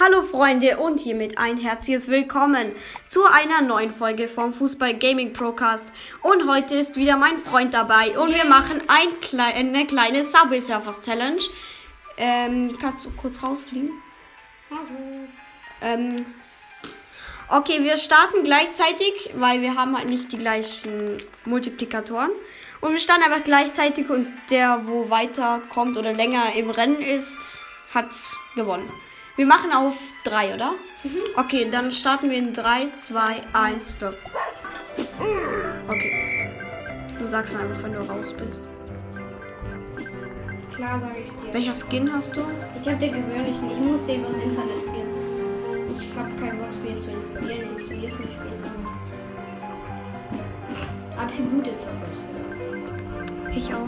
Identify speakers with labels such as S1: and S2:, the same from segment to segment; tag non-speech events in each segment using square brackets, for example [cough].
S1: Hallo Freunde und hiermit ein herzliches Willkommen zu einer neuen Folge vom Fußball Gaming Procast. Und heute ist wieder mein Freund dabei und wir machen ein klei eine kleine Subway Surfers Challenge. Ähm, kannst du kurz rausfliegen? Ähm, okay, wir starten gleichzeitig, weil wir haben halt nicht die gleichen Multiplikatoren. Und wir starten einfach gleichzeitig und der, wo weiter kommt oder länger im Rennen ist, hat gewonnen. Wir machen auf 3, oder? Okay, dann starten wir in 3, 2, 1, go. Okay. Du sagst einfach, wenn du raus bist.
S2: Klar, sag ich dir.
S1: Welcher Skin hast du?
S2: Ich habe den gewöhnlichen. Ich muss sehen, was Internet spielen. Ich habe kein Bock, Spiel zu installieren. Ich installiere es nicht später. Aber ich gute Zappers.
S1: Ich auch.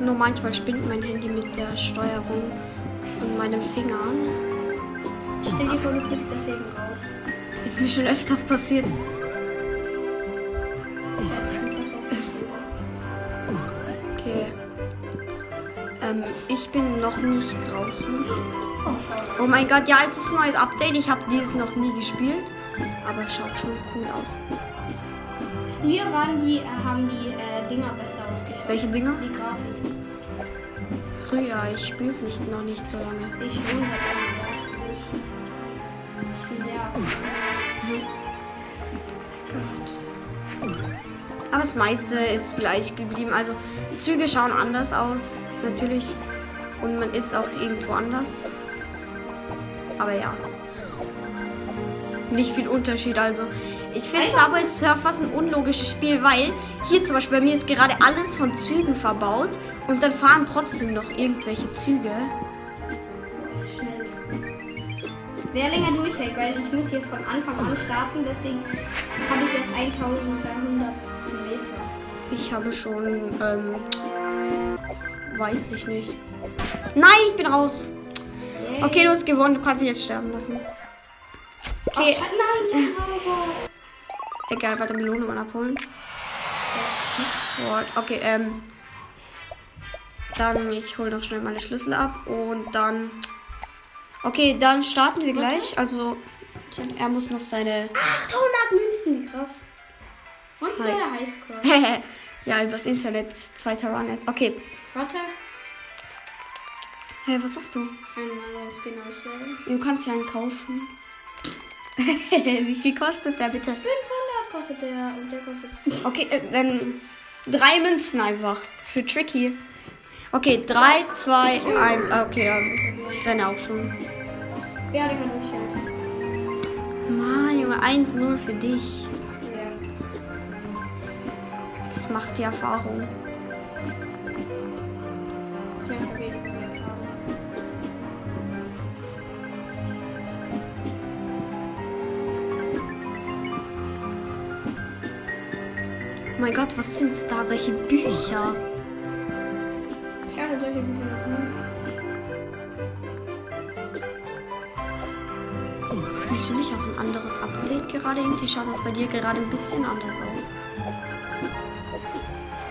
S1: Nur manchmal spinnt mein Handy mit der Steuerung und meinen Fingern.
S2: Stell dir vor, du fliegst deswegen raus.
S1: Ist mir schon öfters passiert.
S2: Ich.
S1: Okay. Ähm, ich bin noch nicht draußen.
S2: Oh,
S1: Oh mein Gott, ja, es ist ein neues Update. Ich habe dieses noch nie gespielt. Aber es schaut schon cool aus.
S2: Früher waren die, äh, haben die äh, Dinger besser ausgeschaut.
S1: Welche Dinger?
S2: Die Grafik.
S1: Früher, ich spiele es nicht, noch nicht so lange.
S2: Ich schon seit einem Jahr spiele ich. Ich bin sehr erfahren.
S1: Aber das meiste ist gleich geblieben. Also Züge schauen anders aus, natürlich. Und man ist auch irgendwo anders. Aber ja. Nicht viel Unterschied. Also ich finde Subway Surfers ein unlogisches Spiel, weil hier zum Beispiel bei mir ist gerade alles von Zügen verbaut und dann fahren trotzdem noch irgendwelche Züge.
S2: Schnell. Wer länger durchhält, weil ich muss hier von Anfang an starten, deswegen habe ich jetzt 1200 Meter.
S1: Ich habe schon, ähm, weiß ich nicht. Nein, ich bin raus.
S2: Yay.
S1: Okay, du hast gewonnen. Du kannst dich jetzt sterben lassen.
S2: Oh,
S1: Okay,
S2: Sche- nein, ich habe.
S1: Egal, warte, Melone mal abholen. Okay, ähm. Dann, ich hole noch schnell meine Schlüssel ab und dann. Okay, dann starten wir gleich. Also, er muss noch seine.
S2: 800 Münzen, wie krass. Und
S1: Hi.
S2: der Highscore. [laughs]
S1: ja, übers Internet. Zweiter Run ist. Okay.
S2: Warte.
S1: Hä, was machst du?
S2: Auswählen.
S1: Du kannst ja einen kaufen. [laughs] Wie viel kostet der bitte?
S2: 500 kostet der und der kostet.
S1: Okay, äh, dann drei Münzen einfach. Für Tricky. Okay, drei, zwei, ein. Okay, ähm, ich renne auch schon.
S2: Wer länger durchhält?
S1: Mann, Junge, 1-0 für dich.
S2: Ja.
S1: Das macht die Erfahrung.
S2: Das wäre
S1: mein Gott, was sind's da? Solche Bücher.
S2: Ich hatte solche Bücher nie.
S1: Fühlst du nicht auch ein anderes Update gerade? Irgendwie schaut das bei dir gerade ein bisschen anders aus.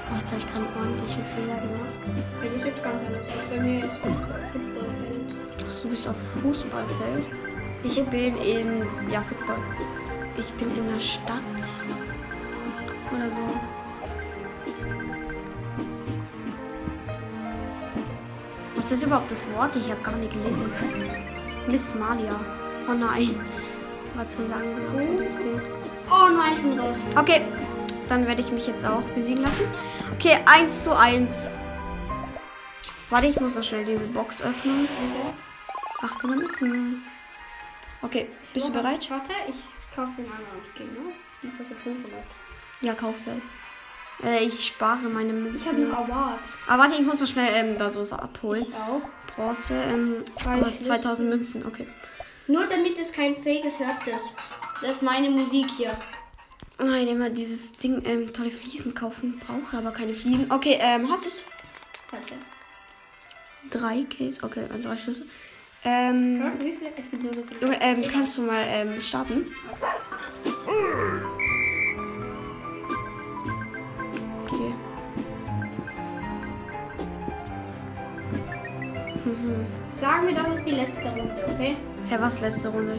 S1: Oh, jetzt habe ich gerade einen ordentlichen Fehler gemacht.
S2: Bei dir sieht ganz anders aus. Bei mir ist Footballfeld.
S1: Ach, du bist auf Fußballfeld. Ich bin in. Ja, Football. Ich bin in der Stadt. Oder so. Was ist überhaupt das Wort? Ich habe gar nicht gelesen. Miss Malia. Oh nein. War zu für das Ding.
S2: Oh nein, ich bin raus.
S1: Okay, dann werde ich mich jetzt auch besiegen lassen. Okay, 1 zu 1. Warte, ich muss noch schnell diese Box öffnen. 800 Münzen. Okay, bist du bereit?
S2: Warte, ich kaufe den anderen Skin, ne? Die kostet 500.
S1: Ja, kauf sie. Äh, ich spare meine
S2: Ich habe
S1: Münzen.
S2: noch Award.
S1: Aber warte, ich muss noch schnell ähm, da so abholen.
S2: Ich auch.
S1: Bronze, ähm,
S2: Drei
S1: aber
S2: Schlüssel.
S1: 2000 Münzen, okay.
S2: Nur damit es kein Fake ist, hört das. Das ist meine Musik hier.
S1: Nein, immer dieses Ding, ähm, tolle Fliesen kaufen. Brauche aber keine Fliesen. Okay, ähm, hast du es?
S2: Warte.
S1: Drei Case, okay, also drei Schlüssel. Ähm,
S2: wie viele? Es gibt nur so viele.
S1: Ähm, kannst du mal ähm, starten?
S2: Sagen wir, das ist die letzte Runde, okay?
S1: Hä, was letzte Runde?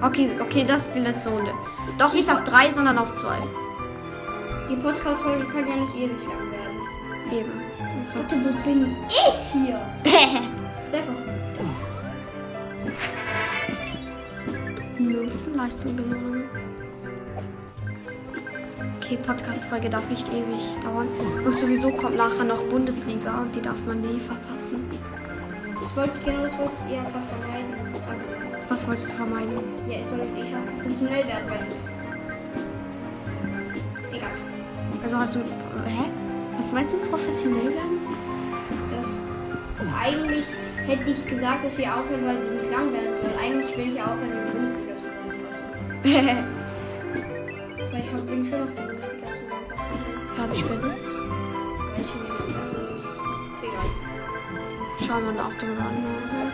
S1: Okay, okay, das ist die letzte Runde. Doch nicht auf drei, sondern auf zwei.
S2: Die Podcast-Folge kann ja nicht ewig lang werden.
S1: Eben. Sonst-
S2: wo bin ich hier? [laughs]
S1: Münzenleistung belohnen. Okay, Podcast-Folge darf nicht ewig dauern. Und sowieso kommt nachher noch Bundesliga und die darf man nie verpassen.
S2: Das wollte ich genau, das wollte ich eher gerade vermeiden. Aber,
S1: Was wolltest du vermeiden?
S2: ja, es soll eher professionell werden, weil. Egal.
S1: Also hast du. Hä? Was meinst du mit professionell werden?
S2: Das eigentlich hätte ich gesagt, dass wir aufhören, weil sie nicht lang werden soll. Eigentlich will ich aufhören wegen Bundesliga zusammenfassen. Weil ich habe bin schon noch die Bundesliga zusammenfassen.
S1: ja, wie spät ist es?
S2: Weil ich mir
S1: Schauen wir nach dem ne?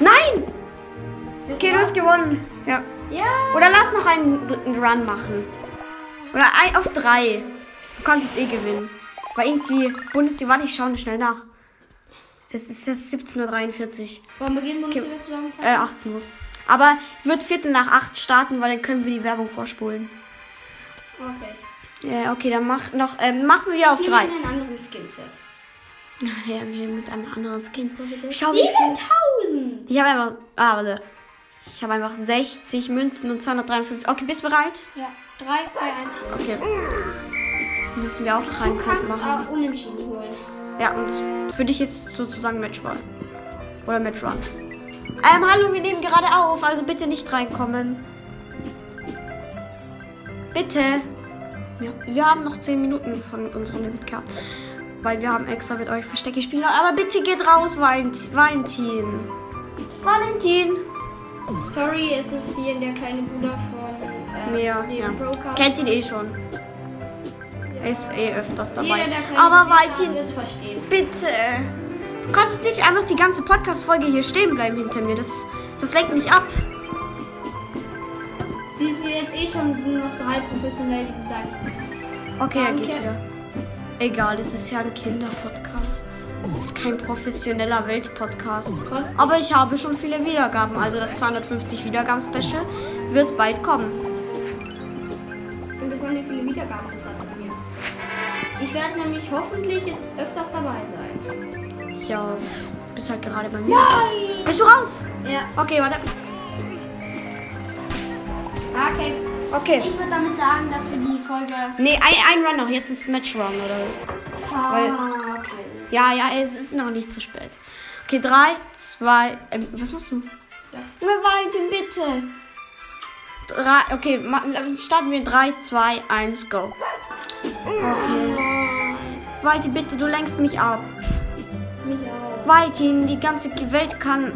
S1: Nein! Okay, du hast gewonnen. Ja.
S2: Ja.
S1: Oder lass noch einen dritten Run machen. Oder ein auf drei. Du kannst jetzt eh gewinnen. Weil irgendwie Bundesliga. Warte, ich schaue schnell nach. Es ist jetzt 17.43 Uhr.
S2: Wollen wir gehen Bundesliga zusammenfassen?
S1: Äh, 18 Uhr. Aber ich würde Viertel nach 8 starten, weil dann können wir die Werbung vorspulen.
S2: Okay.
S1: Ja, okay, dann mach noch, ähm, machen wir auf
S2: Ich
S1: 3.
S2: nehme einen anderen Skin zuerst. [laughs]
S1: Ja, nee, mit einem anderen Skin. Schau, wie viel.
S2: 7000!
S1: Ich habe einfach. Ah, warte. Ich habe einfach 60 Münzen und 253. Okay, bist du bereit?
S2: Ja. 3, 2, 1.
S1: Okay. Jetzt müssen wir auch noch
S2: Du
S1: einen Punkt
S2: kannst
S1: machen.
S2: auch unentschieden holen.
S1: Ja, und für dich ist es sozusagen Matchball. Oder Matchrun. Ähm, hallo, wir nehmen gerade auf, also bitte nicht reinkommen. Bitte. Ja, wir haben noch 10 Minuten von unserem Limit gehabt. Weil wir haben extra mit euch Verstecke gespielt. Aber bitte geht raus, Valent Valentin. Valentin.
S2: Sorry, es ist hier der kleine Bruder von äh,
S1: Ja, ja.
S2: Broker.
S1: Kennt ihn eh schon. Ist eh öfters dabei.
S2: Jeder, der
S1: Aber
S2: Valentin.
S1: Bitte. Du kannst nicht einfach die ganze Podcast-Folge hier stehen bleiben hinter mir. Das, das lenkt mich ab.
S2: Die ist jetzt eh schon nur noch so halb professionell, wie sie sagt.
S1: Okay,
S2: Danke.
S1: geht wieder. Egal, es ist ja ein Kinderpodcast. Es ist kein professioneller Weltpodcast. Aber ich habe schon viele Wiedergaben. Also das 250 Wiedergaben-Special wird bald kommen.
S2: Und guck mal, wie viele Wiedergaben das hat. Ich werde nämlich hoffentlich jetzt öfters dabei sein.
S1: Ja, bist halt gerade bei mir.
S2: Nein!
S1: Bist du raus?
S2: Ja,
S1: Okay, warte.
S2: okay.
S1: Okay.
S2: Ich würde damit sagen, dass wir die Folge.
S1: Nee, ein, ein Run noch. Jetzt ist Match Run, oder? Weil-
S2: Ah, okay.
S1: Ja, ja, es ist noch nicht zu spät. Okay, drei, zwei, ähm, was machst du?
S2: Ja.
S1: Valentin, bitte. Drei, okay, starten wir in 3, 2, 1, go. Okay. Valentin, bitte, du lenkst mich ab.
S2: Mich auch.
S1: Valentin, die ganze Welt kann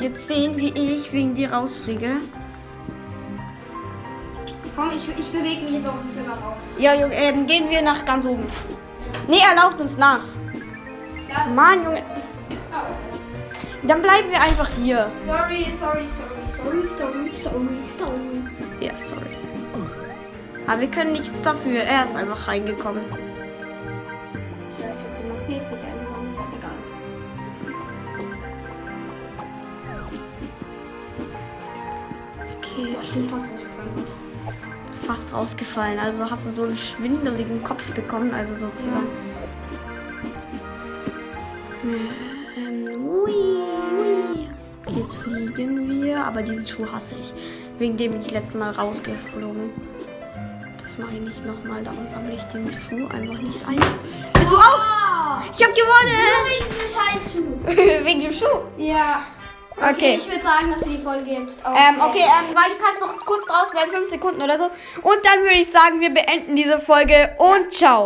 S1: jetzt sehen, wie ich wegen dir rausfliege.
S2: Komm, ich, ich bewege mich jetzt aus dem Zimmer raus.
S1: Ja, Junge, ähm, gehen wir nach ganz oben. Nee, er lauft uns nach.
S2: Ja.
S1: Mann, Junge.
S2: Oh.
S1: Dann bleiben wir einfach hier.
S2: Sorry, sorry, sorry, sorry, sorry, sorry, sorry.
S1: Ja, sorry. Aber wir können nichts dafür. Er ist einfach reingekommen. Okay,
S2: ich bin fast rausgefallen. Gut.
S1: fast rausgefallen. Also hast du so einen schwindeligen Kopf bekommen, also sozusagen. Ähm, ui, ui. Jetzt fliegen wir, aber diesen Schuh hasse ich. Wegen dem bin ich letztes Mal rausgeflogen. Das mache ich nicht nochmal, darum sammle ich diesen Schuh einfach nicht ein. Bist du raus?
S2: Ah!
S1: Ich habe gewonnen!
S2: Wegen dem Scheißschuh. [laughs]
S1: Wegen dem Schuh.
S2: Ja.
S1: Okay.
S2: Ich würde sagen, dass wir die Folge jetzt auch.
S1: Ähm, okay, ähm, weil du kannst noch kurz draus bleiben, fünf Sekunden oder so. Und dann würde ich sagen, wir beenden diese Folge und ciao.